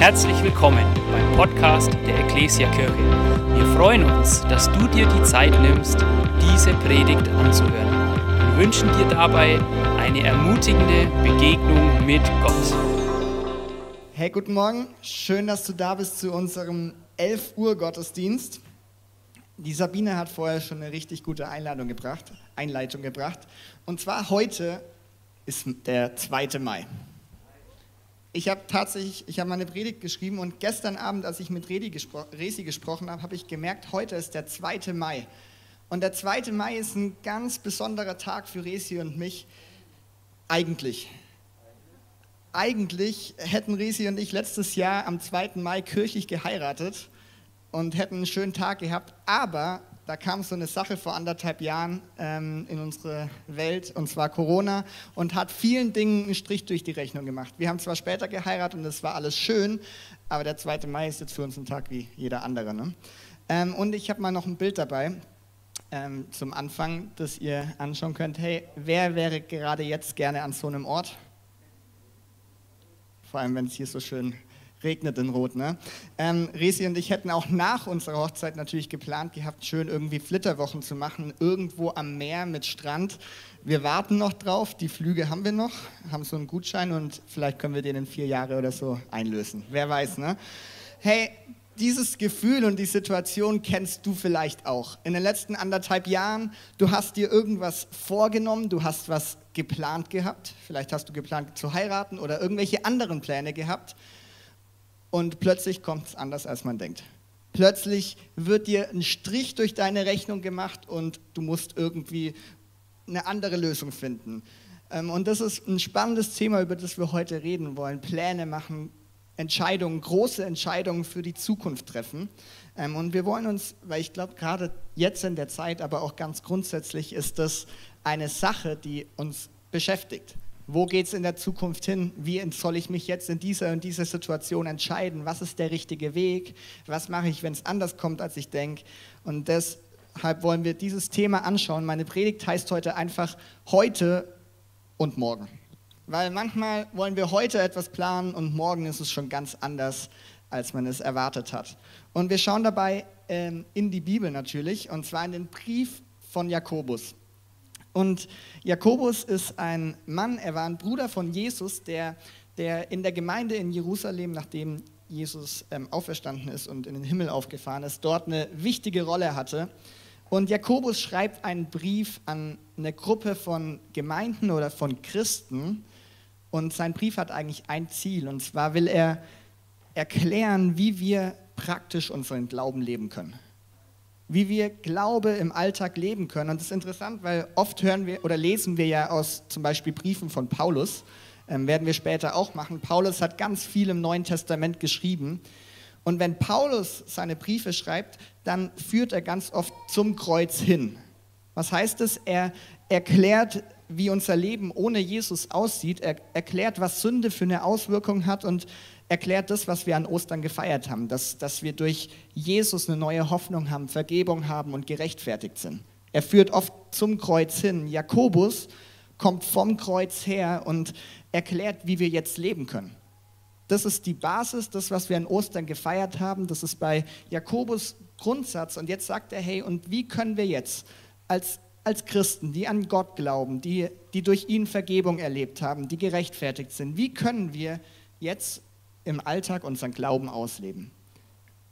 Herzlich willkommen beim Podcast der Ecclesia Kirche. Wir freuen uns, dass du dir die Zeit nimmst, diese Predigt anzuhören. Wir wünschen dir dabei eine ermutigende Begegnung mit Gott. Hey, guten Morgen. Schön, dass du da bist zu unserem 11 Uhr Gottesdienst. Die Sabine hat vorher schon eine richtig gute Einladung gebracht, Einleitung gebracht. Und zwar heute ist der 2. Mai ich habe tatsächlich, ich habe meine Predigt geschrieben und gestern Abend, als ich mit Redi gespro Resi gesprochen habe, habe ich gemerkt, heute ist der 2. Mai. Und der 2. Mai ist ein ganz besonderer Tag für Resi und mich. Eigentlich. Eigentlich hätten Resi und ich letztes Jahr am 2. Mai kirchlich geheiratet und hätten einen schönen Tag gehabt, aber da kam so eine Sache vor anderthalb Jahren ähm, in unsere Welt, und zwar Corona, und hat vielen Dingen einen Strich durch die Rechnung gemacht. Wir haben zwar später geheiratet und es war alles schön, aber der 2. Mai ist jetzt für uns ein Tag wie jeder andere. Ne? Ähm, und ich habe mal noch ein Bild dabei ähm, zum Anfang, das ihr anschauen könnt. Hey, wer wäre gerade jetzt gerne an so einem Ort? Vor allem, wenn es hier so schön regnet in Rot. Ne? Ähm, Resi und ich hätten auch nach unserer Hochzeit natürlich geplant gehabt, schön irgendwie Flitterwochen zu machen, irgendwo am Meer mit Strand. Wir warten noch drauf, die Flüge haben wir noch, haben so einen Gutschein und vielleicht können wir den in vier Jahre oder so einlösen. Wer weiß, ne? Hey, dieses Gefühl und die Situation kennst du vielleicht auch. In den letzten anderthalb Jahren, du hast dir irgendwas vorgenommen, du hast was geplant gehabt, vielleicht hast du geplant zu heiraten oder irgendwelche anderen Pläne gehabt und plötzlich kommt es anders, als man denkt. Plötzlich wird dir ein Strich durch deine Rechnung gemacht und du musst irgendwie eine andere Lösung finden. Ähm, und das ist ein spannendes Thema, über das wir heute reden wollen. Pläne machen, Entscheidungen, große Entscheidungen für die Zukunft treffen. Ähm, und wir wollen uns, weil ich glaube, gerade jetzt in der Zeit, aber auch ganz grundsätzlich ist das eine Sache, die uns beschäftigt. Wo geht es in der Zukunft hin? Wie soll ich mich jetzt in dieser und dieser Situation entscheiden? Was ist der richtige Weg? Was mache ich, wenn es anders kommt, als ich denke? Und deshalb wollen wir dieses Thema anschauen. Meine Predigt heißt heute einfach heute und morgen. Weil manchmal wollen wir heute etwas planen und morgen ist es schon ganz anders, als man es erwartet hat. Und wir schauen dabei ähm, in die Bibel natürlich, und zwar in den Brief von Jakobus. Und Jakobus ist ein Mann, er war ein Bruder von Jesus, der, der in der Gemeinde in Jerusalem, nachdem Jesus ähm, auferstanden ist und in den Himmel aufgefahren ist, dort eine wichtige Rolle hatte. Und Jakobus schreibt einen Brief an eine Gruppe von Gemeinden oder von Christen. Und sein Brief hat eigentlich ein Ziel. Und zwar will er erklären, wie wir praktisch unseren Glauben leben können wie wir Glaube im Alltag leben können. Und das ist interessant, weil oft hören wir oder lesen wir ja aus zum Beispiel Briefen von Paulus, ähm, werden wir später auch machen. Paulus hat ganz viel im Neuen Testament geschrieben. Und wenn Paulus seine Briefe schreibt, dann führt er ganz oft zum Kreuz hin. Was heißt es? Er erklärt, wie unser Leben ohne Jesus aussieht. Er erklärt, was Sünde für eine Auswirkung hat und erklärt das, was wir an Ostern gefeiert haben, dass, dass wir durch Jesus eine neue Hoffnung haben, Vergebung haben und gerechtfertigt sind. Er führt oft zum Kreuz hin. Jakobus kommt vom Kreuz her und erklärt, wie wir jetzt leben können. Das ist die Basis, das, was wir an Ostern gefeiert haben. Das ist bei Jakobus Grundsatz. Und jetzt sagt er, hey, und wie können wir jetzt als, als Christen, die an Gott glauben, die, die durch ihn Vergebung erlebt haben, die gerechtfertigt sind, wie können wir jetzt im Alltag unseren Glauben ausleben.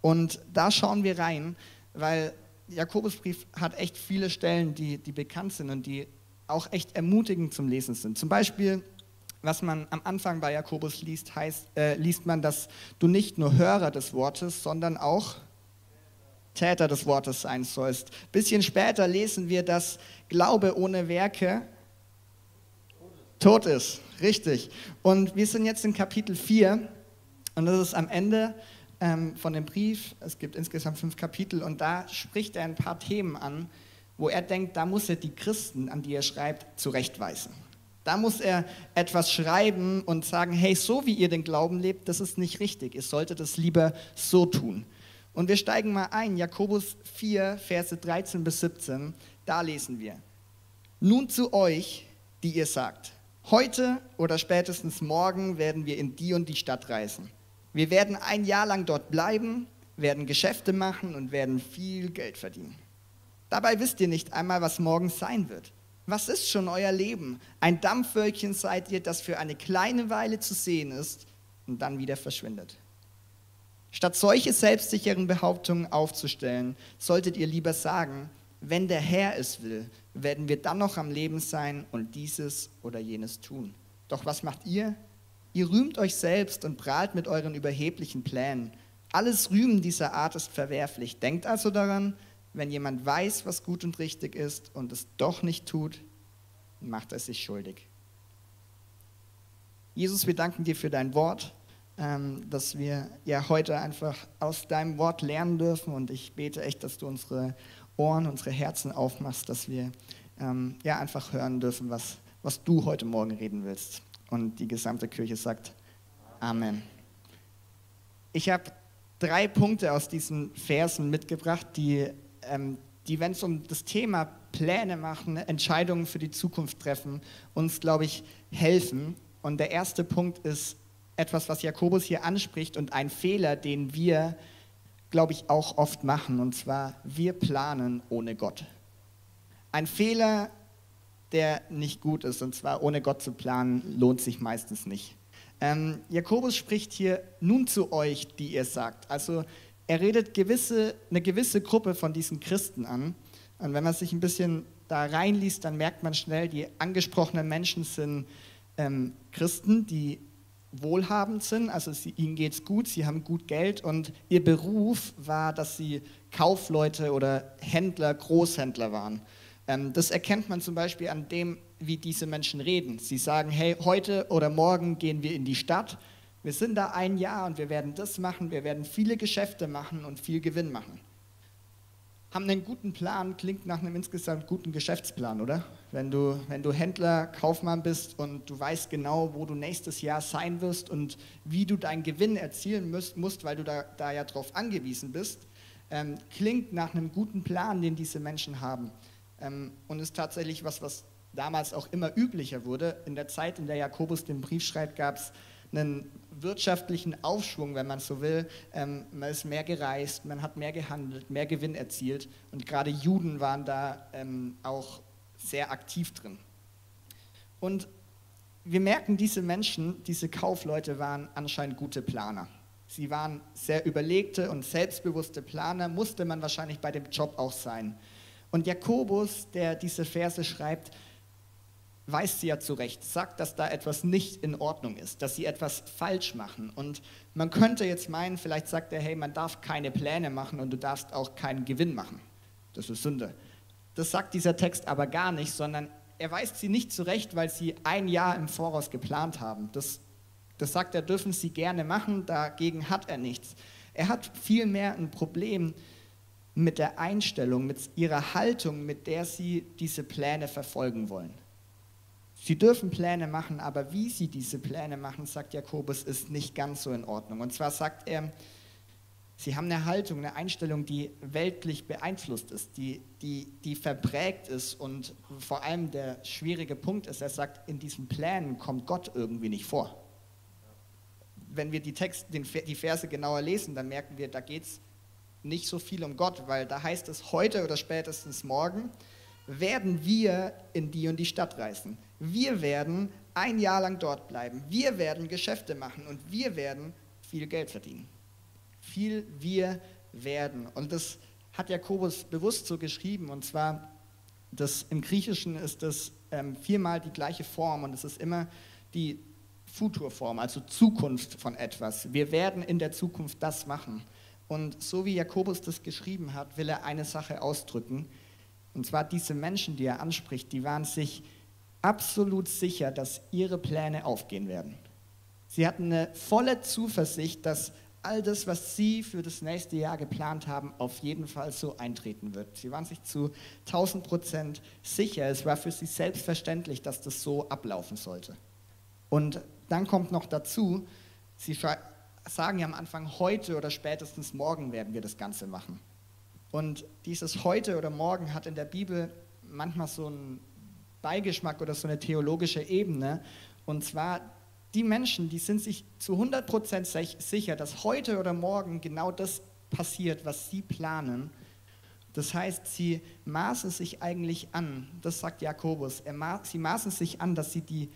Und da schauen wir rein, weil Jakobusbrief hat echt viele Stellen, die, die bekannt sind und die auch echt ermutigend zum Lesen sind. Zum Beispiel, was man am Anfang bei Jakobus liest, heißt, äh, liest man, dass du nicht nur Hörer des Wortes, sondern auch Täter des Wortes sein sollst. Bisschen später lesen wir, dass Glaube ohne Werke tot ist. Richtig. Und wir sind jetzt in Kapitel 4 und das ist am Ende ähm, von dem Brief, es gibt insgesamt fünf Kapitel, und da spricht er ein paar Themen an, wo er denkt, da muss er die Christen, an die er schreibt, zurechtweisen. Da muss er etwas schreiben und sagen, hey, so wie ihr den Glauben lebt, das ist nicht richtig. Ihr solltet es lieber so tun. Und wir steigen mal ein, Jakobus 4, Verse 13 bis 17, da lesen wir. Nun zu euch, die ihr sagt, heute oder spätestens morgen werden wir in die und die Stadt reisen Wir werden ein Jahr lang dort bleiben, werden Geschäfte machen und werden viel Geld verdienen. Dabei wisst ihr nicht einmal, was morgen sein wird. Was ist schon euer Leben? Ein Dampfwölkchen seid ihr, das für eine kleine Weile zu sehen ist und dann wieder verschwindet. Statt solche selbstsicheren Behauptungen aufzustellen, solltet ihr lieber sagen, wenn der Herr es will, werden wir dann noch am Leben sein und dieses oder jenes tun. Doch was macht ihr? Ihr rühmt euch selbst und prahlt mit euren überheblichen Plänen. Alles Rühmen dieser Art ist verwerflich. Denkt also daran, wenn jemand weiß, was gut und richtig ist und es doch nicht tut, macht er sich schuldig. Jesus, wir danken dir für dein Wort, ähm, dass wir ja heute einfach aus deinem Wort lernen dürfen und ich bete echt, dass du unsere Ohren, unsere Herzen aufmachst, dass wir ähm, ja einfach hören dürfen, was, was du heute Morgen reden willst. Und die gesamte Kirche sagt Amen. Ich habe drei Punkte aus diesen Versen mitgebracht, die, ähm, die wenn es um das Thema Pläne machen, Entscheidungen für die Zukunft treffen, uns, glaube ich, helfen. Und der erste Punkt ist etwas, was Jakobus hier anspricht und ein Fehler, den wir, glaube ich, auch oft machen. Und zwar, wir planen ohne Gott. Ein Fehler, der nicht gut ist. Und zwar ohne Gott zu planen, lohnt sich meistens nicht. Ähm, Jakobus spricht hier nun zu euch, die ihr sagt. Also er redet gewisse, eine gewisse Gruppe von diesen Christen an. Und wenn man sich ein bisschen da reinliest, dann merkt man schnell, die angesprochenen Menschen sind ähm, Christen, die wohlhabend sind, also sie, ihnen geht es gut, sie haben gut Geld und ihr Beruf war, dass sie Kaufleute oder Händler, Großhändler waren. Ähm, das erkennt man zum Beispiel an dem, wie diese Menschen reden. Sie sagen, hey, heute oder morgen gehen wir in die Stadt. Wir sind da ein Jahr und wir werden das machen, wir werden viele Geschäfte machen und viel Gewinn machen. Haben einen guten Plan, klingt nach einem insgesamt guten Geschäftsplan, oder? Wenn du, wenn du Händler, Kaufmann bist und du weißt genau, wo du nächstes Jahr sein wirst und wie du deinen Gewinn erzielen musst, musst weil du da, da ja drauf angewiesen bist, ähm, klingt nach einem guten Plan, den diese Menschen haben. Ähm, und ist tatsächlich was, was damals auch immer üblicher wurde. In der Zeit, in der Jakobus den Brief schreibt, gab es einen wirtschaftlichen Aufschwung, wenn man so will. Ähm, man ist mehr gereist, man hat mehr gehandelt, mehr Gewinn erzielt und gerade Juden waren da ähm, auch sehr aktiv drin. Und wir merken, diese Menschen, diese Kaufleute waren anscheinend gute Planer. Sie waren sehr überlegte und selbstbewusste Planer, musste man wahrscheinlich bei dem Job auch sein. Und Jakobus, der diese Verse schreibt, weist sie ja zurecht, sagt, dass da etwas nicht in Ordnung ist, dass sie etwas falsch machen. Und man könnte jetzt meinen, vielleicht sagt er, hey, man darf keine Pläne machen und du darfst auch keinen Gewinn machen. Das ist Sünde. Das sagt dieser Text aber gar nicht, sondern er weist sie nicht zurecht, weil sie ein Jahr im Voraus geplant haben. Das, das sagt er, dürfen sie gerne machen, dagegen hat er nichts. Er hat vielmehr ein Problem mit der Einstellung, mit ihrer Haltung, mit der sie diese Pläne verfolgen wollen. Sie dürfen Pläne machen, aber wie sie diese Pläne machen, sagt Jakobus, ist nicht ganz so in Ordnung. Und zwar sagt er, sie haben eine Haltung, eine Einstellung, die weltlich beeinflusst ist, die, die, die verprägt ist. Und vor allem der schwierige Punkt ist, er sagt, in diesen Plänen kommt Gott irgendwie nicht vor. Wenn wir die, Text, den, die Verse genauer lesen, dann merken wir, da geht es nicht so viel um Gott, weil da heißt es, heute oder spätestens morgen werden wir in die und die Stadt reisen. Wir werden ein Jahr lang dort bleiben. Wir werden Geschäfte machen und wir werden viel Geld verdienen. Viel wir werden. Und das hat Jakobus bewusst so geschrieben. Und zwar, das, im Griechischen ist das ähm, viermal die gleiche Form und es ist immer die Futurform, also Zukunft von etwas. Wir werden in der Zukunft das machen. Und so wie Jakobus das geschrieben hat, will er eine Sache ausdrücken. Und zwar diese Menschen, die er anspricht, die waren sich absolut sicher, dass ihre Pläne aufgehen werden. Sie hatten eine volle Zuversicht, dass all das, was sie für das nächste Jahr geplant haben, auf jeden Fall so eintreten wird. Sie waren sich zu 1000 Prozent sicher. Es war für sie selbstverständlich, dass das so ablaufen sollte. Und dann kommt noch dazu, sie sagen ja am Anfang, heute oder spätestens morgen werden wir das Ganze machen. Und dieses heute oder morgen hat in der Bibel manchmal so einen Beigeschmack oder so eine theologische Ebene. Und zwar die Menschen, die sind sich zu 100% sicher, dass heute oder morgen genau das passiert, was sie planen. Das heißt, sie maßen sich eigentlich an, das sagt Jakobus, sie maßen sich an, dass sie die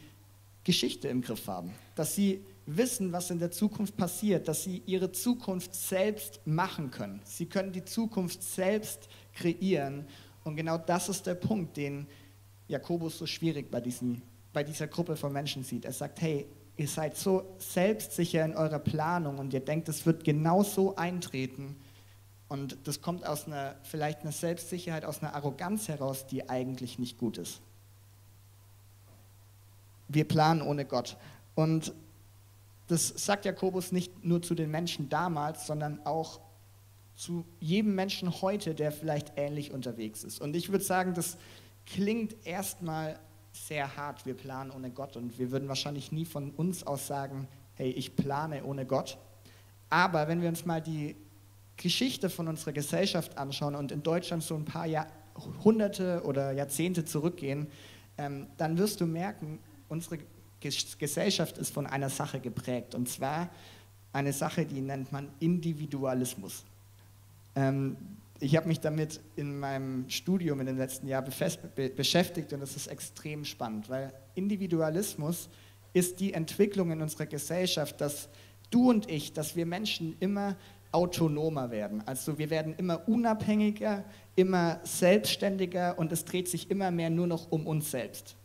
Geschichte im Griff haben, dass sie wissen, was in der Zukunft passiert, dass sie ihre Zukunft selbst machen können. Sie können die Zukunft selbst kreieren. Und genau das ist der Punkt, den Jakobus so schwierig bei, diesen, bei dieser Gruppe von Menschen sieht. Er sagt, hey, ihr seid so selbstsicher in eurer Planung und ihr denkt, es wird genau so eintreten. Und das kommt aus einer, vielleicht einer Selbstsicherheit, aus einer Arroganz heraus, die eigentlich nicht gut ist. Wir planen ohne Gott. Und das sagt Jakobus nicht nur zu den Menschen damals, sondern auch zu jedem Menschen heute, der vielleicht ähnlich unterwegs ist. Und ich würde sagen, das klingt erstmal sehr hart, wir planen ohne Gott und wir würden wahrscheinlich nie von uns aus sagen, hey, ich plane ohne Gott. Aber wenn wir uns mal die Geschichte von unserer Gesellschaft anschauen und in Deutschland so ein paar Jahrhunderte oder Jahrzehnte zurückgehen, ähm, dann wirst du merken, unsere Gesellschaft ist von einer Sache geprägt und zwar eine Sache, die nennt man Individualismus. Ähm, ich habe mich damit in meinem Studium in den letzten Jahren beschäftigt und es ist extrem spannend, weil Individualismus ist die Entwicklung in unserer Gesellschaft, dass du und ich, dass wir Menschen immer autonomer werden. Also wir werden immer unabhängiger, immer selbstständiger und es dreht sich immer mehr nur noch um uns selbst.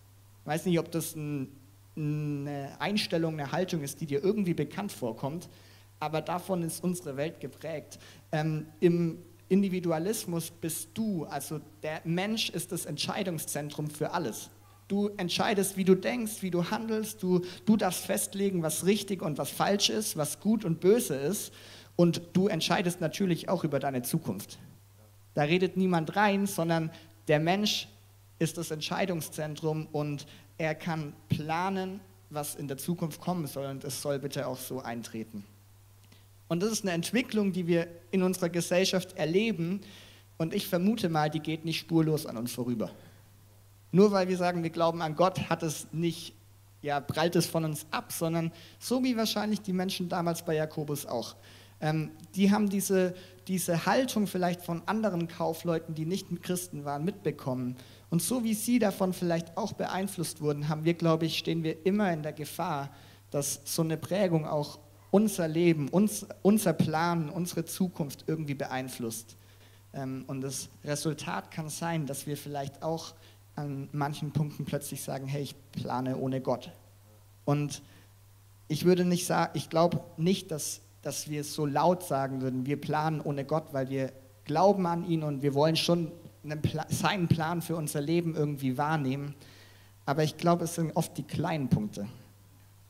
Ich weiß nicht, ob das ein, eine Einstellung, eine Haltung ist, die dir irgendwie bekannt vorkommt, aber davon ist unsere Welt geprägt. Ähm, Im Individualismus bist du, also der Mensch ist das Entscheidungszentrum für alles. Du entscheidest, wie du denkst, wie du handelst, du, du darfst festlegen, was richtig und was falsch ist, was gut und böse ist und du entscheidest natürlich auch über deine Zukunft. Da redet niemand rein, sondern der Mensch ist das Entscheidungszentrum und er kann planen, was in der Zukunft kommen soll und es soll bitte auch so eintreten. Und das ist eine Entwicklung, die wir in unserer Gesellschaft erleben. Und ich vermute mal, die geht nicht spurlos an uns vorüber. Nur weil wir sagen, wir glauben an Gott, hat es nicht, ja, prallt es von uns ab, sondern so wie wahrscheinlich die Menschen damals bei Jakobus auch. Ähm, die haben diese, diese Haltung vielleicht von anderen Kaufleuten, die nicht Christen waren, mitbekommen. Und so wie sie davon vielleicht auch beeinflusst wurden, haben wir, glaube ich, stehen wir immer in der Gefahr, dass so eine Prägung auch unser Leben, uns, unser Plan, unsere Zukunft irgendwie beeinflusst. Ähm, und das Resultat kann sein, dass wir vielleicht auch an manchen Punkten plötzlich sagen, hey, ich plane ohne Gott. Und ich würde nicht sagen, ich glaube nicht, dass, dass wir so laut sagen würden, wir planen ohne Gott, weil wir glauben an ihn und wir wollen schon Pla seinen Plan für unser Leben irgendwie wahrnehmen. Aber ich glaube, es sind oft die kleinen Punkte.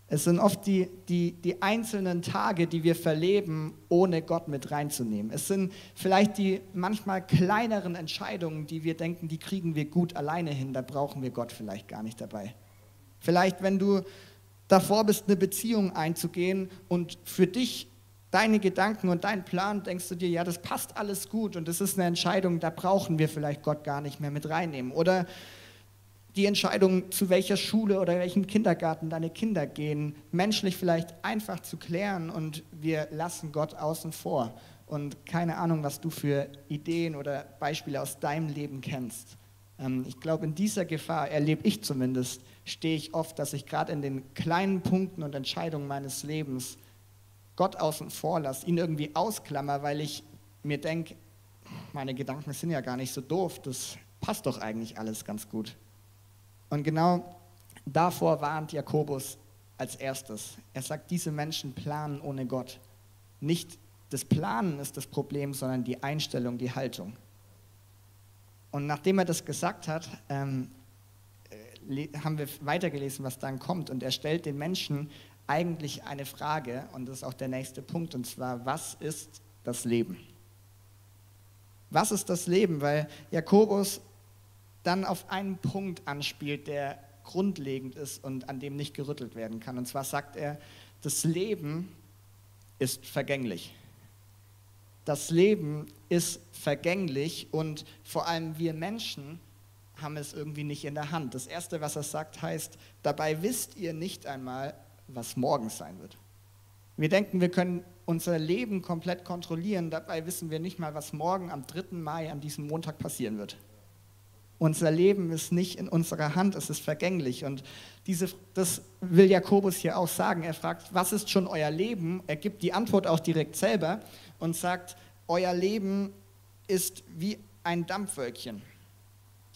Es sind oft die, die, die einzelnen Tage, die wir verleben, ohne Gott mit reinzunehmen. Es sind vielleicht die manchmal kleineren Entscheidungen, die wir denken, die kriegen wir gut alleine hin, da brauchen wir Gott vielleicht gar nicht dabei. Vielleicht, wenn du davor bist, eine Beziehung einzugehen und für dich deine Gedanken und dein Plan, denkst du dir, ja, das passt alles gut und das ist eine Entscheidung, da brauchen wir vielleicht Gott gar nicht mehr mit reinnehmen. Oder die Entscheidung, zu welcher Schule oder welchem Kindergarten deine Kinder gehen, menschlich vielleicht einfach zu klären und wir lassen Gott außen vor. Und keine Ahnung, was du für Ideen oder Beispiele aus deinem Leben kennst. Ähm, ich glaube, in dieser Gefahr erlebe ich zumindest, stehe ich oft, dass ich gerade in den kleinen Punkten und Entscheidungen meines Lebens Gott außen vor lasse, ihn irgendwie ausklammer, weil ich mir denke, meine Gedanken sind ja gar nicht so doof, das passt doch eigentlich alles ganz gut. Und genau davor warnt Jakobus als erstes. Er sagt, diese Menschen planen ohne Gott. Nicht das Planen ist das Problem, sondern die Einstellung, die Haltung. Und nachdem er das gesagt hat, ähm, äh, haben wir weitergelesen, was dann kommt. Und er stellt den Menschen eigentlich eine Frage, und das ist auch der nächste Punkt, und zwar, was ist das Leben? Was ist das Leben? Weil Jakobus dann auf einen Punkt anspielt, der grundlegend ist und an dem nicht gerüttelt werden kann. Und zwar sagt er, das Leben ist vergänglich. Das Leben ist vergänglich und vor allem wir Menschen haben es irgendwie nicht in der Hand. Das Erste, was er sagt, heißt, dabei wisst ihr nicht einmal, was morgen sein wird. Wir denken, wir können unser Leben komplett kontrollieren, dabei wissen wir nicht mal, was morgen am 3. Mai an diesem Montag passieren wird. Unser Leben ist nicht in unserer Hand, es ist vergänglich. Und diese, das will Jakobus hier auch sagen. Er fragt, was ist schon euer Leben? Er gibt die Antwort auch direkt selber und sagt, euer Leben ist wie ein Dampfwölkchen.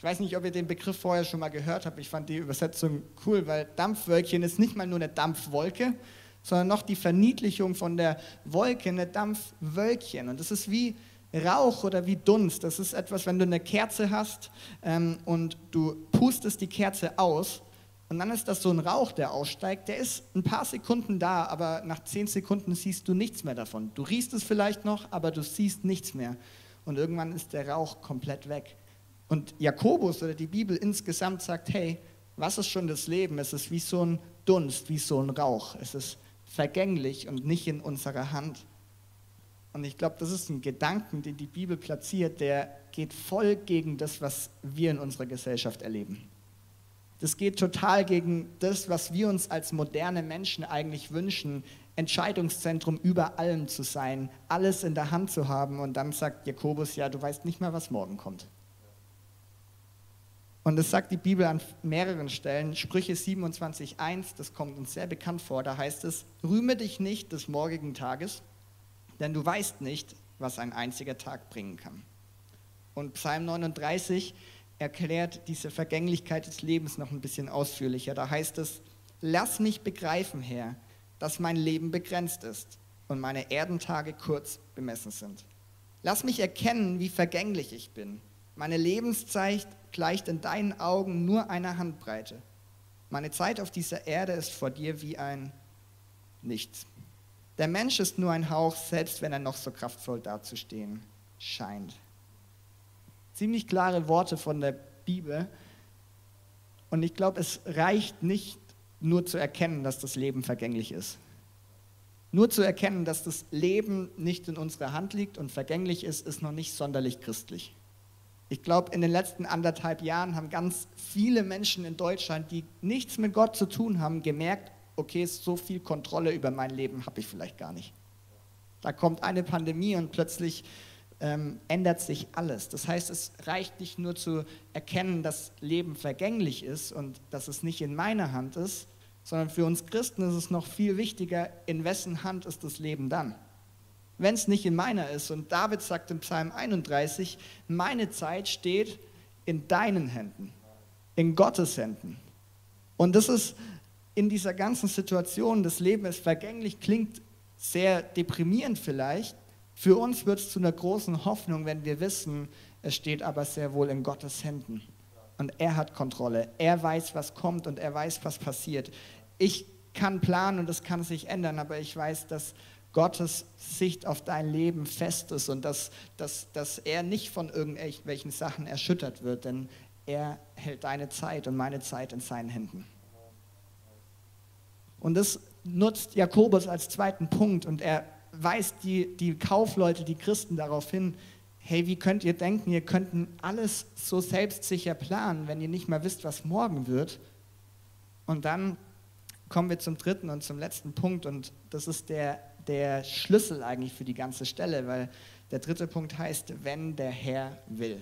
Ich weiß nicht, ob ihr den Begriff vorher schon mal gehört habt. Ich fand die Übersetzung cool, weil Dampfwölkchen ist nicht mal nur eine Dampfwolke, sondern noch die Verniedlichung von der Wolke, eine Dampfwölkchen. Und das ist wie Rauch oder wie Dunst. Das ist etwas, wenn du eine Kerze hast ähm, und du pustest die Kerze aus und dann ist das so ein Rauch, der aussteigt. Der ist ein paar Sekunden da, aber nach zehn Sekunden siehst du nichts mehr davon. Du riechst es vielleicht noch, aber du siehst nichts mehr. Und irgendwann ist der Rauch komplett weg. Und Jakobus oder die Bibel insgesamt sagt, hey, was ist schon das Leben? Es ist wie so ein Dunst, wie so ein Rauch. Es ist vergänglich und nicht in unserer Hand. Und ich glaube, das ist ein Gedanken, den die Bibel platziert, der geht voll gegen das, was wir in unserer Gesellschaft erleben. Das geht total gegen das, was wir uns als moderne Menschen eigentlich wünschen, Entscheidungszentrum über allem zu sein, alles in der Hand zu haben. Und dann sagt Jakobus, ja, du weißt nicht mal, was morgen kommt. Und das sagt die Bibel an mehreren Stellen. Sprüche 27.1, das kommt uns sehr bekannt vor, da heißt es, rühme dich nicht des morgigen Tages, denn du weißt nicht, was ein einziger Tag bringen kann. Und Psalm 39 erklärt diese Vergänglichkeit des Lebens noch ein bisschen ausführlicher. Da heißt es, lass mich begreifen, Herr, dass mein Leben begrenzt ist und meine Erdentage kurz bemessen sind. Lass mich erkennen, wie vergänglich ich bin. Meine Lebenszeit gleicht in deinen Augen nur einer Handbreite. Meine Zeit auf dieser Erde ist vor dir wie ein Nichts. Der Mensch ist nur ein Hauch, selbst wenn er noch so kraftvoll dazustehen scheint. Ziemlich klare Worte von der Bibel. Und ich glaube, es reicht nicht nur zu erkennen, dass das Leben vergänglich ist. Nur zu erkennen, dass das Leben nicht in unserer Hand liegt und vergänglich ist, ist noch nicht sonderlich christlich. Ich glaube, in den letzten anderthalb Jahren haben ganz viele Menschen in Deutschland, die nichts mit Gott zu tun haben, gemerkt, okay, so viel Kontrolle über mein Leben habe ich vielleicht gar nicht. Da kommt eine Pandemie und plötzlich ähm, ändert sich alles. Das heißt, es reicht nicht nur zu erkennen, dass Leben vergänglich ist und dass es nicht in meiner Hand ist, sondern für uns Christen ist es noch viel wichtiger, in wessen Hand ist das Leben dann wenn es nicht in meiner ist. Und David sagt im Psalm 31, meine Zeit steht in deinen Händen, in Gottes Händen. Und das ist in dieser ganzen Situation, das Leben ist vergänglich, klingt sehr deprimierend vielleicht. Für uns wird es zu einer großen Hoffnung, wenn wir wissen, es steht aber sehr wohl in Gottes Händen. Und er hat Kontrolle. Er weiß, was kommt und er weiß, was passiert. Ich kann planen und es kann sich ändern, aber ich weiß, dass Gottes Sicht auf dein Leben fest ist und dass, dass, dass er nicht von irgendwelchen Sachen erschüttert wird, denn er hält deine Zeit und meine Zeit in seinen Händen. Und das nutzt Jakobus als zweiten Punkt und er weist die, die Kaufleute, die Christen darauf hin, hey, wie könnt ihr denken, ihr könnt alles so selbstsicher planen, wenn ihr nicht mal wisst, was morgen wird? Und dann kommen wir zum dritten und zum letzten Punkt und das ist der der Schlüssel eigentlich für die ganze Stelle, weil der dritte Punkt heißt, wenn der Herr will.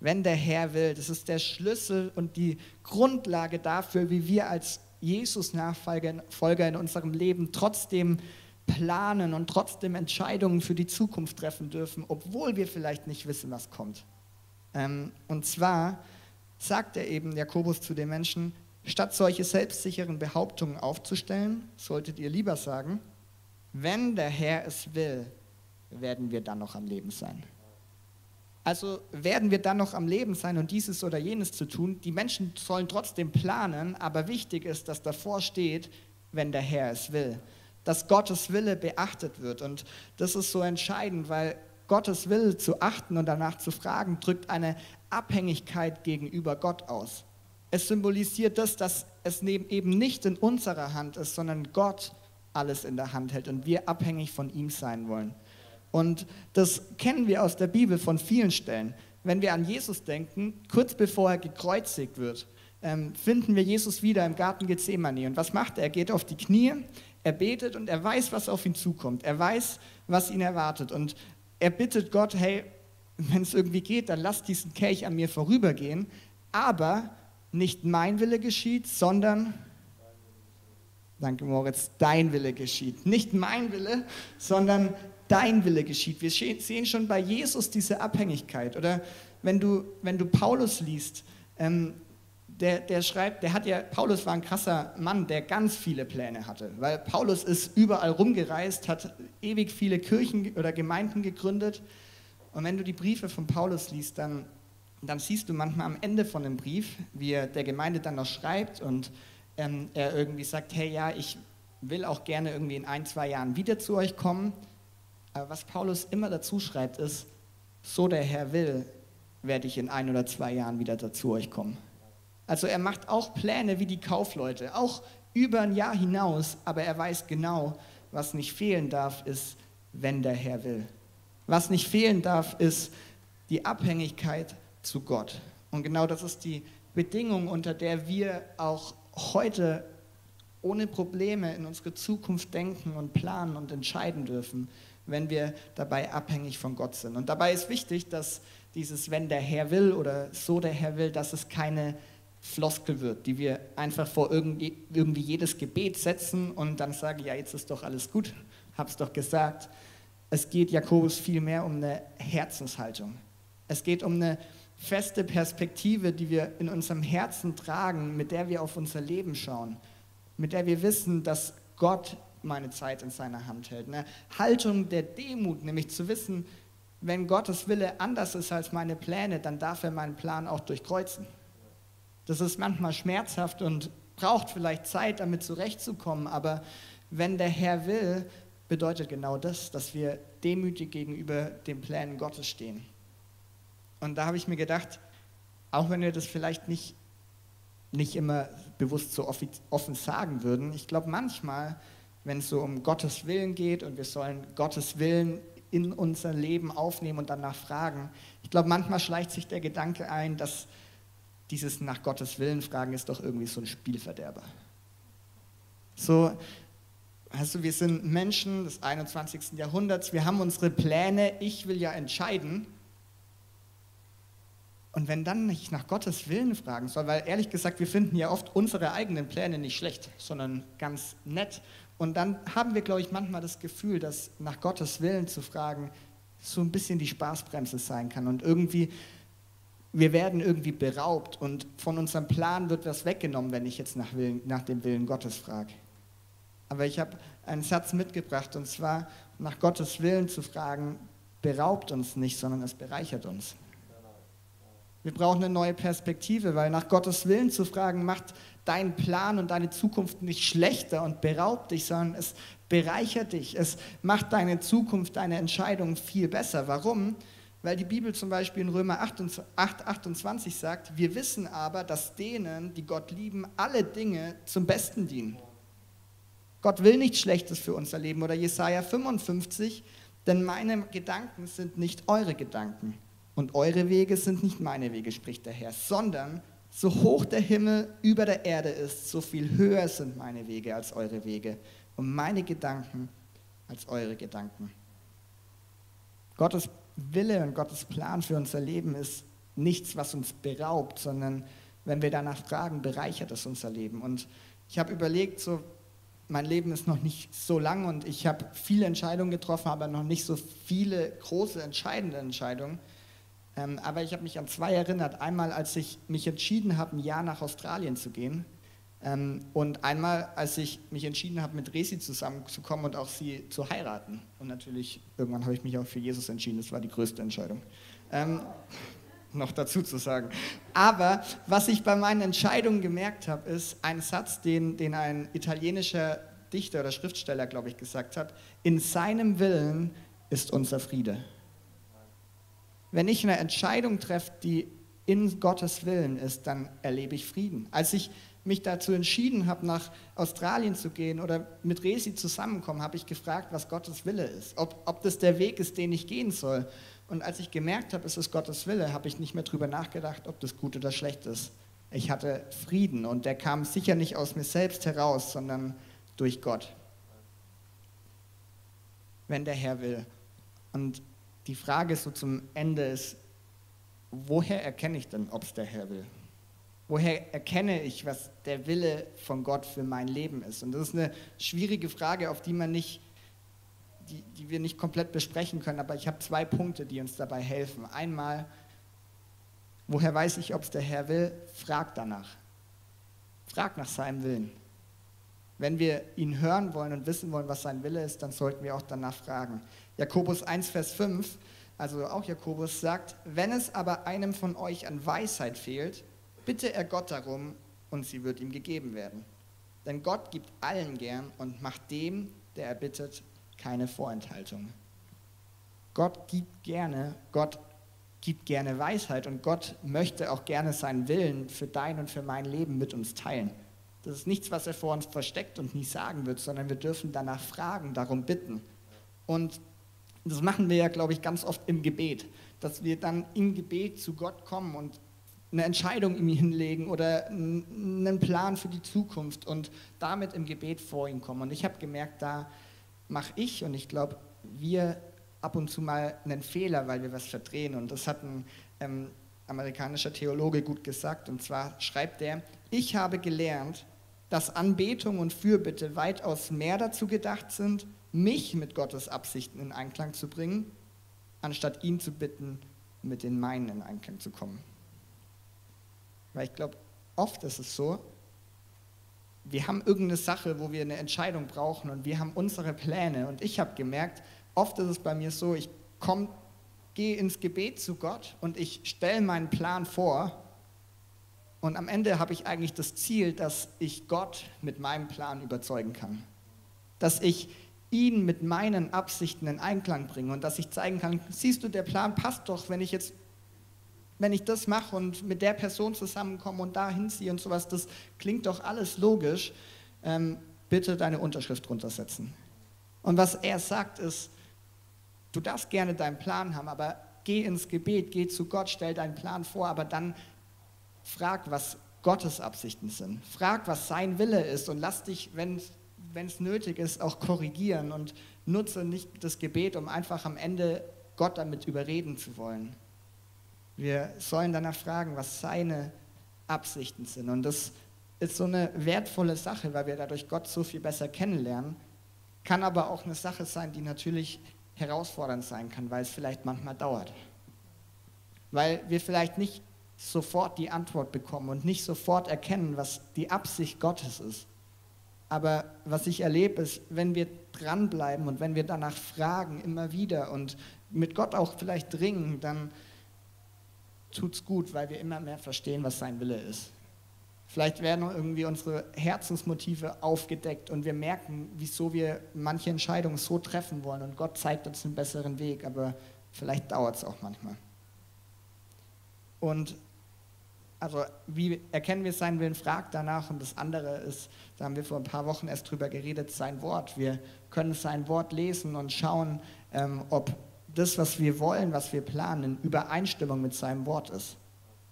Wenn der Herr will, das ist der Schlüssel und die Grundlage dafür, wie wir als Jesus-Nachfolger in unserem Leben trotzdem planen und trotzdem Entscheidungen für die Zukunft treffen dürfen, obwohl wir vielleicht nicht wissen, was kommt. Ähm, und zwar sagt er eben, Jakobus zu den Menschen, Statt solche selbstsicheren Behauptungen aufzustellen, solltet ihr lieber sagen, wenn der Herr es will, werden wir dann noch am Leben sein. Also werden wir dann noch am Leben sein und dieses oder jenes zu tun. Die Menschen sollen trotzdem planen, aber wichtig ist, dass davor steht, wenn der Herr es will. Dass Gottes Wille beachtet wird. Und das ist so entscheidend, weil Gottes Wille zu achten und danach zu fragen, drückt eine Abhängigkeit gegenüber Gott aus. Es symbolisiert das, dass es eben nicht in unserer Hand ist, sondern Gott alles in der Hand hält und wir abhängig von ihm sein wollen. Und das kennen wir aus der Bibel von vielen Stellen. Wenn wir an Jesus denken, kurz bevor er gekreuzigt wird, ähm, finden wir Jesus wieder im Garten Gethsemane. Und was macht er? Er geht auf die Knie, er betet und er weiß, was auf ihn zukommt. Er weiß, was ihn erwartet. Und er bittet Gott, hey, wenn es irgendwie geht, dann lass diesen Kelch an mir vorübergehen. Aber nicht mein Wille geschieht, sondern, danke Moritz, dein Wille geschieht. Nicht mein Wille, sondern dein Wille geschieht. Wir sehen schon bei Jesus diese Abhängigkeit. Oder wenn du, wenn du Paulus liest, ähm, der, der schreibt, der hat ja, Paulus war ein krasser Mann, der ganz viele Pläne hatte, weil Paulus ist überall rumgereist, hat ewig viele Kirchen oder Gemeinden gegründet. Und wenn du die Briefe von Paulus liest, dann, dann siehst du manchmal am Ende von dem Brief, wie er der Gemeinde dann noch schreibt und ähm, er irgendwie sagt, hey ja, ich will auch gerne irgendwie in ein, zwei Jahren wieder zu euch kommen. Aber was Paulus immer dazu schreibt, ist, so der Herr will, werde ich in ein oder zwei Jahren wieder dazu euch kommen. Also er macht auch Pläne wie die Kaufleute, auch über ein Jahr hinaus, aber er weiß genau, was nicht fehlen darf, ist, wenn der Herr will. Was nicht fehlen darf, ist die Abhängigkeit zu Gott. Und genau das ist die Bedingung, unter der wir auch heute ohne Probleme in unsere Zukunft denken und planen und entscheiden dürfen, wenn wir dabei abhängig von Gott sind. Und dabei ist wichtig, dass dieses wenn der Herr will oder so der Herr will, dass es keine Floskel wird, die wir einfach vor irgendwie, jedes Gebet setzen und dann sagen, ja, jetzt ist doch alles gut, hab's doch gesagt. Es geht Jakobus vielmehr um eine Herzenshaltung. Es geht um eine feste Perspektive, die wir in unserem Herzen tragen, mit der wir auf unser Leben schauen, mit der wir wissen, dass Gott meine Zeit in seiner Hand hält. Eine Haltung der Demut, nämlich zu wissen, wenn Gottes Wille anders ist als meine Pläne, dann darf er meinen Plan auch durchkreuzen. Das ist manchmal schmerzhaft und braucht vielleicht Zeit, damit zurechtzukommen, aber wenn der Herr will, bedeutet genau das, dass wir demütig gegenüber den Plänen Gottes stehen. Und da habe ich mir gedacht, auch wenn wir das vielleicht nicht, nicht immer bewusst so offen sagen würden, ich glaube manchmal, wenn es so um Gottes Willen geht und wir sollen Gottes Willen in unser Leben aufnehmen und danach fragen, ich glaube manchmal schleicht sich der Gedanke ein, dass dieses nach Gottes Willen fragen ist doch irgendwie so ein Spielverderber. So, du, wir sind Menschen des 21. Jahrhunderts, wir haben unsere Pläne, ich will ja entscheiden. Und wenn dann nicht nach Gottes Willen fragen soll, weil ehrlich gesagt, wir finden ja oft unsere eigenen Pläne nicht schlecht, sondern ganz nett. Und dann haben wir, glaube ich, manchmal das Gefühl, dass nach Gottes Willen zu fragen so ein bisschen die Spaßbremse sein kann. Und irgendwie wir werden irgendwie beraubt und von unserem Plan wird was weggenommen, wenn ich jetzt nach, Willen, nach dem Willen Gottes frage. Aber ich habe einen Satz mitgebracht und zwar nach Gottes Willen zu fragen, beraubt uns nicht, sondern es bereichert uns. Wir brauchen eine neue Perspektive, weil nach Gottes Willen zu fragen, macht deinen Plan und deine Zukunft nicht schlechter und beraubt dich, sondern es bereichert dich. Es macht deine Zukunft, deine Entscheidungen viel besser. Warum? weil die Bibel zum Beispiel in Römer 8, 28 sagt, wir wissen aber, dass denen, die Gott lieben, alle Dinge zum Besten dienen. Gott will nichts Schlechtes für unser Leben. Oder Jesaja 55, denn meine Gedanken sind nicht eure Gedanken und eure Wege sind nicht meine Wege, spricht der Herr, sondern so hoch der Himmel über der Erde ist, so viel höher sind meine Wege als eure Wege und meine Gedanken als eure Gedanken. Gottes Wille und Gottes Plan für unser Leben ist nichts, was uns beraubt, sondern wenn wir danach fragen, bereichert es unser Leben. Und ich habe überlegt, so, mein Leben ist noch nicht so lang und ich habe viele Entscheidungen getroffen, aber noch nicht so viele große, entscheidende Entscheidungen. Ähm, aber ich habe mich an zwei erinnert. Einmal, als ich mich entschieden habe, ein Jahr nach Australien zu gehen. Ähm, und einmal, als ich mich entschieden habe, mit Resi zusammenzukommen und auch sie zu heiraten. Und natürlich, irgendwann habe ich mich auch für Jesus entschieden. Das war die größte Entscheidung. Ähm, noch dazu zu sagen. Aber was ich bei meinen Entscheidungen gemerkt habe, ist ein Satz, den, den ein italienischer Dichter oder Schriftsteller, glaube ich, gesagt hat. In seinem Willen ist unser Friede. Wenn ich eine Entscheidung treffe, die in Gottes Willen ist, dann erlebe ich Frieden. Als ich mich dazu entschieden habe, nach Australien zu gehen oder mit Resi zusammenkommen, habe ich gefragt, was Gottes Wille ist, ob, ob das der Weg ist, den ich gehen soll. Und als ich gemerkt habe, es ist Gottes Wille, habe ich nicht mehr darüber nachgedacht, ob das gut oder schlecht ist, Ich hatte Frieden und der kam sicher nicht aus mir selbst heraus, sondern durch Gott. Wenn der Herr will. Und die Frage so zum Ende ist, woher erkenne ich denn, ob es der Herr will? Woher erkenne ich, was der Wille von Gott für mein Leben ist? Und das ist eine schwierige Frage, auf die man nicht, die, die wir nicht komplett besprechen können, aber ich habe zwei Punkte, die uns dabei helfen. Einmal, woher weiß ich, ob es der Herr will? Frag danach. Frag nach seinem Willen. Wenn wir ihn hören wollen und wissen wollen, was sein Wille ist, dann sollten wir auch danach fragen. Jakobus 1, Vers 5, also auch Jakobus sagt, wenn es aber einem von euch an Weisheit fehlt, bitte er Gott darum und sie wird ihm gegeben werden. Denn Gott gibt allen gern und macht dem, der er bittet, keine Vorenthaltung. Gott gibt gerne, Gott gibt gerne Weisheit und Gott möchte auch gerne seinen Willen für dein und für mein Leben mit uns teilen. Das ist nichts, was er vor uns versteckt und nie sagen wird, sondern wir dürfen danach fragen, darum bitten. Und das machen wir ja, glaube ich, ganz oft im Gebet, dass wir dann im Gebet zu Gott kommen und eine Entscheidung ihm hinlegen oder einen Plan für die Zukunft und damit im Gebet vor ihm kommen. Und ich habe gemerkt, da mache ich und ich glaube, wir ab und zu mal einen Fehler, weil wir was verdrehen. Und das hat ein ähm, amerikanischer Theologe gut gesagt. Und zwar schreibt er, ich habe gelernt, dass Anbetung und Fürbitte weitaus mehr dazu gedacht sind, mich mit Gottes Absichten in Einklang zu bringen, anstatt ihn zu bitten, mit den meinen in Einklang zu kommen. Weil ich glaube, oft ist es so, wir haben irgendeine Sache, wo wir eine Entscheidung brauchen und wir haben unsere Pläne. Und ich habe gemerkt, oft ist es bei mir so, ich komme, gehe ins Gebet zu Gott und ich stelle meinen Plan vor und am Ende habe ich eigentlich das Ziel, dass ich Gott mit meinem Plan überzeugen kann. Dass ich ihn mit meinen Absichten in Einklang bringe und dass ich zeigen kann, siehst du, der Plan passt doch, wenn ich jetzt, wenn ich das mache und mit der Person zusammenkomme und da hinziehe und sowas, das klingt doch alles logisch. Ähm, bitte deine Unterschrift drunter setzen. Und was er sagt ist, du darfst gerne deinen Plan haben, aber geh ins Gebet, geh zu Gott, stell deinen Plan vor, aber dann Frag, was Gottes Absichten sind. Frag, was sein Wille ist und lass dich, wenn es nötig ist, auch korrigieren und nutze nicht das Gebet, um einfach am Ende Gott damit überreden zu wollen. Wir sollen danach fragen, was seine Absichten sind. Und das ist so eine wertvolle Sache, weil wir dadurch Gott so viel besser kennenlernen. Kann aber auch eine Sache sein, die natürlich herausfordernd sein kann, weil es vielleicht manchmal dauert. Weil wir vielleicht nicht sofort die Antwort bekommen und nicht sofort erkennen, was die Absicht Gottes ist. Aber was ich erlebe, ist, wenn wir dranbleiben und wenn wir danach fragen, immer wieder und mit Gott auch vielleicht dringen, dann tut es gut, weil wir immer mehr verstehen, was sein Wille ist. Vielleicht werden irgendwie unsere Herzensmotive aufgedeckt und wir merken, wieso wir manche Entscheidungen so treffen wollen und Gott zeigt uns einen besseren Weg, aber vielleicht dauert es auch manchmal. Und also wie erkennen wir seinen Willen, fragt danach. Und das andere ist, da haben wir vor ein paar Wochen erst drüber geredet, sein Wort. Wir können sein Wort lesen und schauen, ähm, ob das, was wir wollen, was wir planen, in Übereinstimmung mit seinem Wort ist.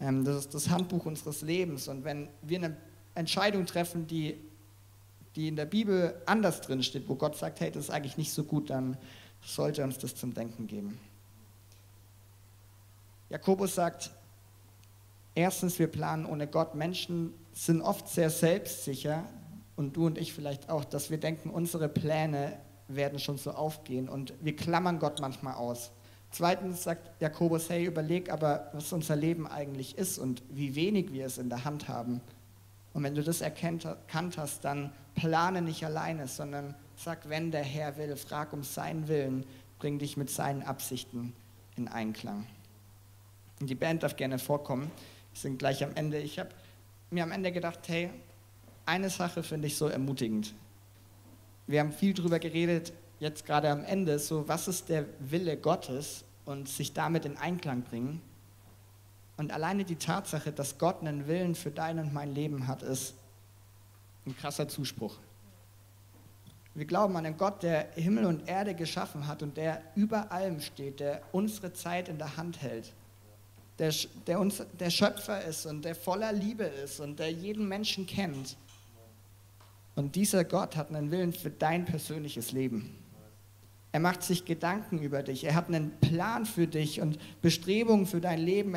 Ähm, das ist das Handbuch unseres Lebens. Und wenn wir eine Entscheidung treffen, die, die in der Bibel anders drin steht, wo Gott sagt, hey, das ist eigentlich nicht so gut, dann sollte uns das zum Denken geben. Jakobus sagt, Erstens, wir planen ohne Gott. Menschen sind oft sehr selbstsicher und du und ich vielleicht auch, dass wir denken, unsere Pläne werden schon so aufgehen und wir klammern Gott manchmal aus. Zweitens sagt Jakobus, hey, überleg aber, was unser Leben eigentlich ist und wie wenig wir es in der Hand haben. Und wenn du das erkannt hast, dann plane nicht alleine, sondern sag, wenn der Herr will, frag um seinen Willen, bring dich mit seinen Absichten in Einklang. Und die Band darf gerne vorkommen. Sind gleich am Ende. Ich habe mir am Ende gedacht, hey, eine Sache finde ich so ermutigend. Wir haben viel darüber geredet, jetzt gerade am Ende, so was ist der Wille Gottes und sich damit in Einklang bringen. Und alleine die Tatsache, dass Gott einen Willen für dein und mein Leben hat, ist ein krasser Zuspruch. Wir glauben an einen Gott, der Himmel und Erde geschaffen hat und der über allem steht, der unsere Zeit in der Hand hält der, der, uns, der Schöpfer ist und der voller Liebe ist und der jeden Menschen kennt. Und dieser Gott hat einen Willen für dein persönliches Leben. Er macht sich Gedanken über dich. Er hat einen Plan für dich und Bestrebungen für dein Leben.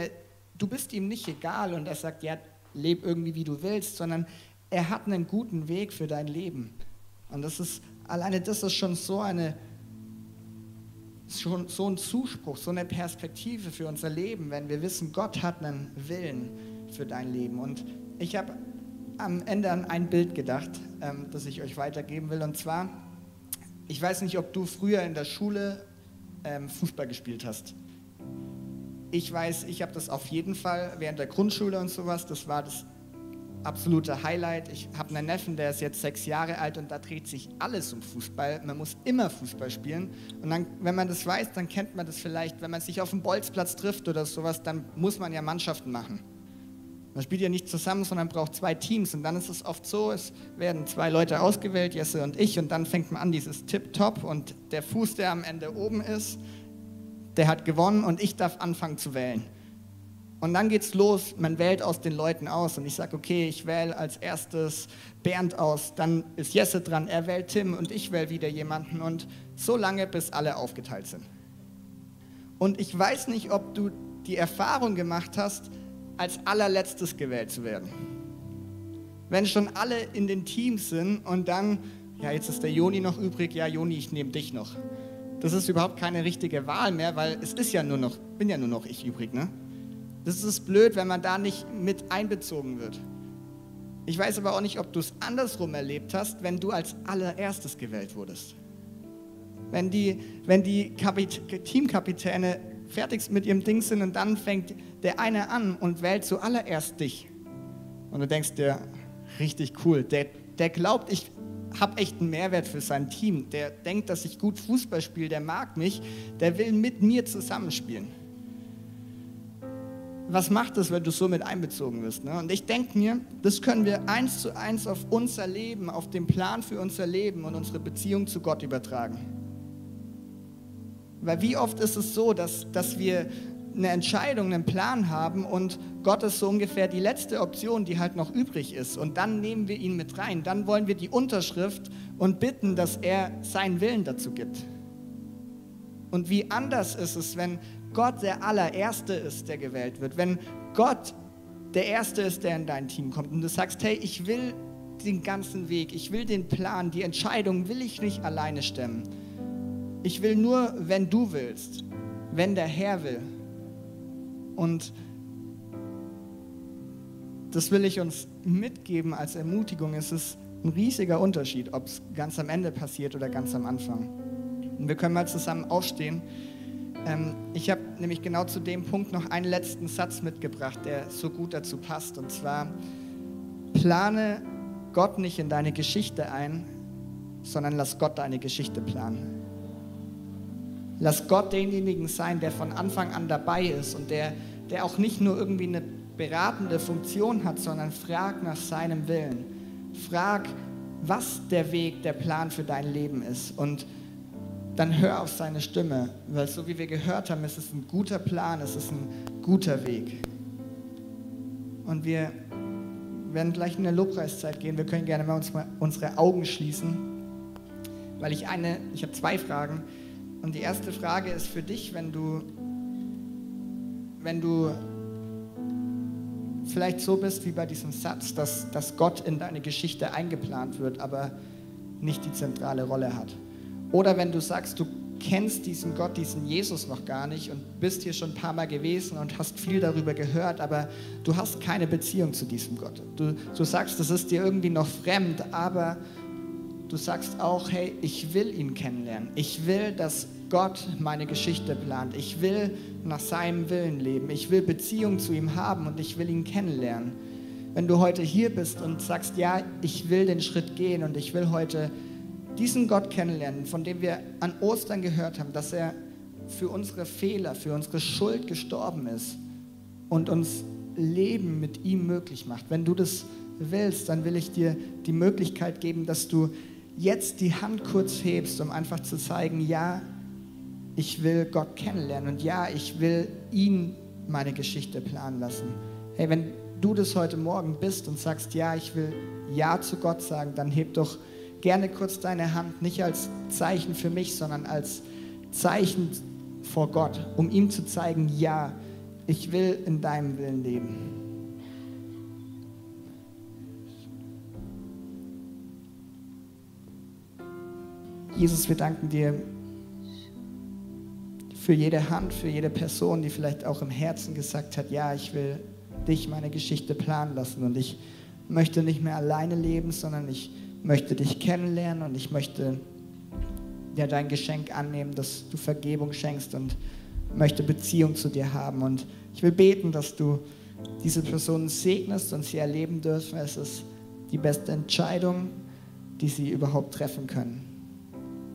Du bist ihm nicht egal und er sagt, ja, leb irgendwie wie du willst, sondern er hat einen guten Weg für dein Leben. Und das ist, alleine das ist schon so eine, schon so ein Zuspruch, so eine Perspektive für unser Leben, wenn wir wissen, Gott hat einen Willen für dein Leben. Und ich habe am Ende an ein Bild gedacht, ähm, das ich euch weitergeben will. Und zwar, ich weiß nicht, ob du früher in der Schule ähm, Fußball gespielt hast. Ich weiß, ich habe das auf jeden Fall während der Grundschule und sowas, das war das absolute Highlight. Ich habe einen Neffen, der ist jetzt sechs Jahre alt und da dreht sich alles um Fußball. Man muss immer Fußball spielen. Und dann, wenn man das weiß, dann kennt man das vielleicht. Wenn man sich auf dem Bolzplatz trifft oder sowas, dann muss man ja Mannschaften machen. Man spielt ja nicht zusammen, sondern braucht zwei Teams. Und dann ist es oft so, es werden zwei Leute ausgewählt, Jesse und ich, und dann fängt man an, dieses Tip-Top und der Fuß, der am Ende oben ist, der hat gewonnen und ich darf anfangen zu wählen. Und dann geht's los, man wählt aus den Leuten aus und ich sage, okay, ich wähle als erstes Bernd aus, dann ist Jesse dran, er wählt Tim und ich wähle wieder jemanden und so lange, bis alle aufgeteilt sind. Und ich weiß nicht, ob du die Erfahrung gemacht hast, als allerletztes gewählt zu werden. Wenn schon alle in den Teams sind und dann, ja, jetzt ist der Joni noch übrig, ja, Joni, ich nehme dich noch. Das ist überhaupt keine richtige Wahl mehr, weil es ist ja nur noch, bin ja nur noch ich übrig, ne? Das ist blöd, wenn man da nicht mit einbezogen wird. Ich weiß aber auch nicht, ob du es andersrum erlebt hast, wenn du als allererstes gewählt wurdest. Wenn die, wenn die Kapit Teamkapitäne fertig mit ihrem Ding sind und dann fängt der eine an und wählt zuallererst dich. Und du denkst dir, richtig cool, der, der glaubt, ich habe echt einen Mehrwert für sein Team. Der denkt, dass ich gut Fußball spiele, der mag mich, der will mit mir zusammenspielen was macht es, wenn du so mit einbezogen wirst? Ne? Und ich denke mir, das können wir eins zu eins auf unser Leben, auf den Plan für unser Leben und unsere Beziehung zu Gott übertragen. Weil wie oft ist es so, dass, dass wir eine Entscheidung, einen Plan haben und Gott ist so ungefähr die letzte Option, die halt noch übrig ist. Und dann nehmen wir ihn mit rein. Dann wollen wir die Unterschrift und bitten, dass er seinen Willen dazu gibt. Und wie anders ist es, wenn Gott der allererste ist, der gewählt wird, wenn Gott der Erste ist, der in dein Team kommt und du sagst, hey, ich will den ganzen Weg, ich will den Plan, die Entscheidung will ich nicht alleine stemmen. Ich will nur, wenn du willst, wenn der Herr will. Und das will ich uns mitgeben als Ermutigung. Es ist ein riesiger Unterschied, ob es ganz am Ende passiert oder ganz am Anfang. Und wir können mal zusammen aufstehen. Ähm, ich habe nämlich genau zu dem Punkt noch einen letzten Satz mitgebracht, der so gut dazu passt. Und zwar, plane Gott nicht in deine Geschichte ein, sondern lass Gott deine Geschichte planen. Lass Gott denjenigen sein, der von Anfang an dabei ist und der, der auch nicht nur irgendwie eine beratende Funktion hat, sondern frag nach seinem Willen. Frag, was der Weg, der Plan für dein Leben ist. Und dann hör auf seine Stimme, weil so wie wir gehört haben, es ist ein guter Plan, es ist ein guter Weg. Und wir werden gleich in der Lobpreiszeit gehen. Wir können gerne mal, uns mal unsere Augen schließen, weil ich eine, ich habe zwei Fragen. Und die erste Frage ist für dich, wenn du, wenn du vielleicht so bist wie bei diesem Satz, dass, dass Gott in deine Geschichte eingeplant wird, aber nicht die zentrale Rolle hat. Oder wenn du sagst, du kennst diesen Gott, diesen Jesus noch gar nicht und bist hier schon ein paar Mal gewesen und hast viel darüber gehört, aber du hast keine Beziehung zu diesem Gott. Du, du sagst, das ist dir irgendwie noch fremd, aber du sagst auch, hey, ich will ihn kennenlernen. Ich will, dass Gott meine Geschichte plant. Ich will nach seinem Willen leben. Ich will Beziehung zu ihm haben und ich will ihn kennenlernen. Wenn du heute hier bist und sagst, ja, ich will den Schritt gehen und ich will heute diesen Gott kennenlernen, von dem wir an Ostern gehört haben, dass er für unsere Fehler, für unsere Schuld gestorben ist und uns Leben mit ihm möglich macht. Wenn du das willst, dann will ich dir die Möglichkeit geben, dass du jetzt die Hand kurz hebst, um einfach zu zeigen, ja, ich will Gott kennenlernen und ja, ich will ihn meine Geschichte planen lassen. Hey, wenn du das heute Morgen bist und sagst, ja, ich will Ja zu Gott sagen, dann heb doch gerne kurz deine Hand, nicht als Zeichen für mich, sondern als Zeichen vor Gott, um ihm zu zeigen, ja, ich will in deinem Willen leben. Jesus, wir danken dir für jede Hand, für jede Person, die vielleicht auch im Herzen gesagt hat, ja, ich will dich meine Geschichte planen lassen und ich möchte nicht mehr alleine leben, sondern ich möchte dich kennenlernen und ich möchte dir dein Geschenk annehmen, dass du Vergebung schenkst und möchte Beziehung zu dir haben. Und ich will beten, dass du diese Personen segnest und sie erleben dürfen. Es ist die beste Entscheidung, die sie überhaupt treffen können.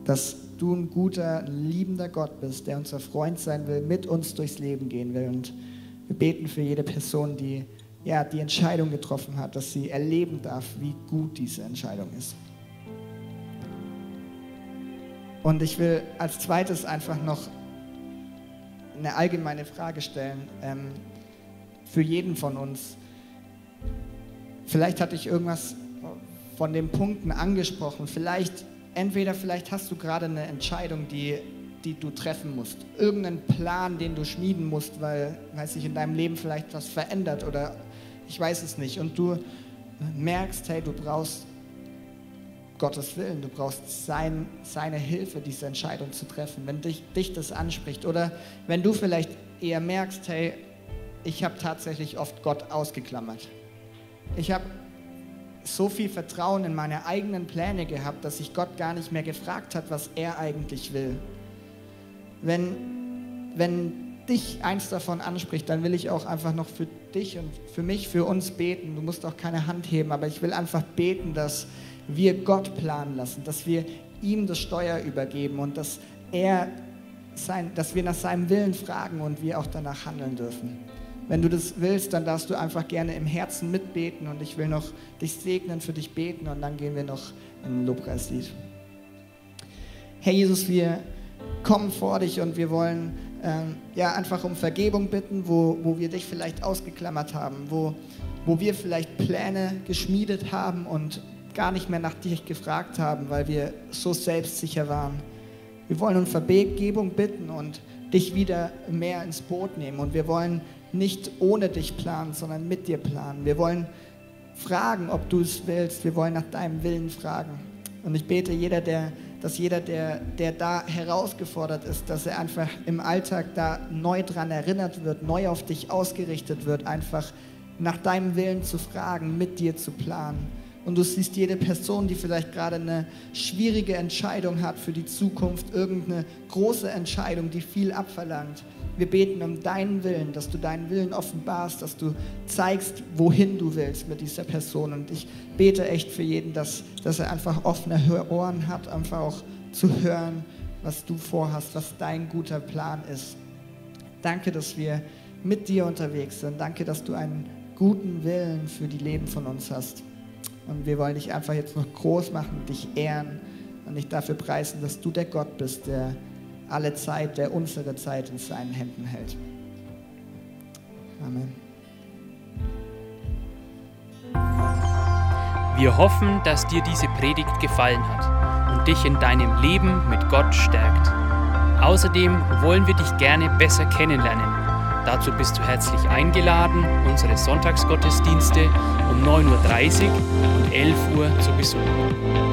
Dass du ein guter, liebender Gott bist, der unser Freund sein will, mit uns durchs Leben gehen will. Und wir beten für jede Person, die ja, die Entscheidung getroffen hat, dass sie erleben darf, wie gut diese Entscheidung ist. Und ich will als zweites einfach noch eine allgemeine Frage stellen ähm, für jeden von uns. Vielleicht hatte ich irgendwas von den Punkten angesprochen. Vielleicht, entweder vielleicht hast du gerade eine Entscheidung, die, die du treffen musst. Irgendeinen Plan, den du schmieden musst, weil, weil sich in deinem Leben vielleicht was verändert oder ich weiß es nicht. Und du merkst, hey, du brauchst Gottes Willen, du brauchst sein, seine Hilfe, diese Entscheidung zu treffen, wenn dich, dich das anspricht. Oder wenn du vielleicht eher merkst, hey, ich habe tatsächlich oft Gott ausgeklammert. Ich habe so viel Vertrauen in meine eigenen Pläne gehabt, dass ich Gott gar nicht mehr gefragt hat, was er eigentlich will. Wenn, wenn dich eins davon anspricht, dann will ich auch einfach noch für dich und für mich, für uns beten. Du musst auch keine Hand heben, aber ich will einfach beten, dass wir Gott planen lassen, dass wir ihm das Steuer übergeben und dass er sein, dass wir nach seinem Willen fragen und wir auch danach handeln dürfen. Wenn du das willst, dann darfst du einfach gerne im Herzen mitbeten und ich will noch dich segnen, für dich beten und dann gehen wir noch in ein Lobpreislied. Herr Jesus, wir kommen vor dich und wir wollen ähm, ja, einfach um Vergebung bitten, wo, wo wir dich vielleicht ausgeklammert haben, wo, wo wir vielleicht Pläne geschmiedet haben und gar nicht mehr nach dich gefragt haben, weil wir so selbstsicher waren. Wir wollen um Vergebung bitten und dich wieder mehr ins Boot nehmen. Und wir wollen nicht ohne dich planen, sondern mit dir planen. Wir wollen fragen, ob du es willst. Wir wollen nach deinem Willen fragen. Und ich bete, jeder, der dass jeder, der, der da herausgefordert ist, dass er einfach im Alltag da neu dran erinnert wird, neu auf dich ausgerichtet wird, einfach nach deinem Willen zu fragen, mit dir zu planen. Und du siehst jede Person, die vielleicht gerade eine schwierige Entscheidung hat für die Zukunft, irgendeine große Entscheidung, die viel abverlangt. Wir beten um deinen Willen, dass du deinen Willen offenbarst, dass du zeigst, wohin du willst mit dieser Person. Und ich bete echt für jeden, dass, dass er einfach offene Ohren hat, einfach auch zu hören, was du vorhast, was dein guter Plan ist. Danke, dass wir mit dir unterwegs sind. Danke, dass du einen guten Willen für die Leben von uns hast. Und wir wollen dich einfach jetzt noch groß machen, dich ehren und dich dafür preisen, dass du der Gott bist, der alle Zeit, der unsere Zeit in seinen Händen hält. Amen. Wir hoffen, dass dir diese Predigt gefallen hat und dich in deinem Leben mit Gott stärkt. Außerdem wollen wir dich gerne besser kennenlernen. Dazu bist du herzlich eingeladen, unsere Sonntagsgottesdienste um 9.30 Uhr und 11 Uhr zu besuchen.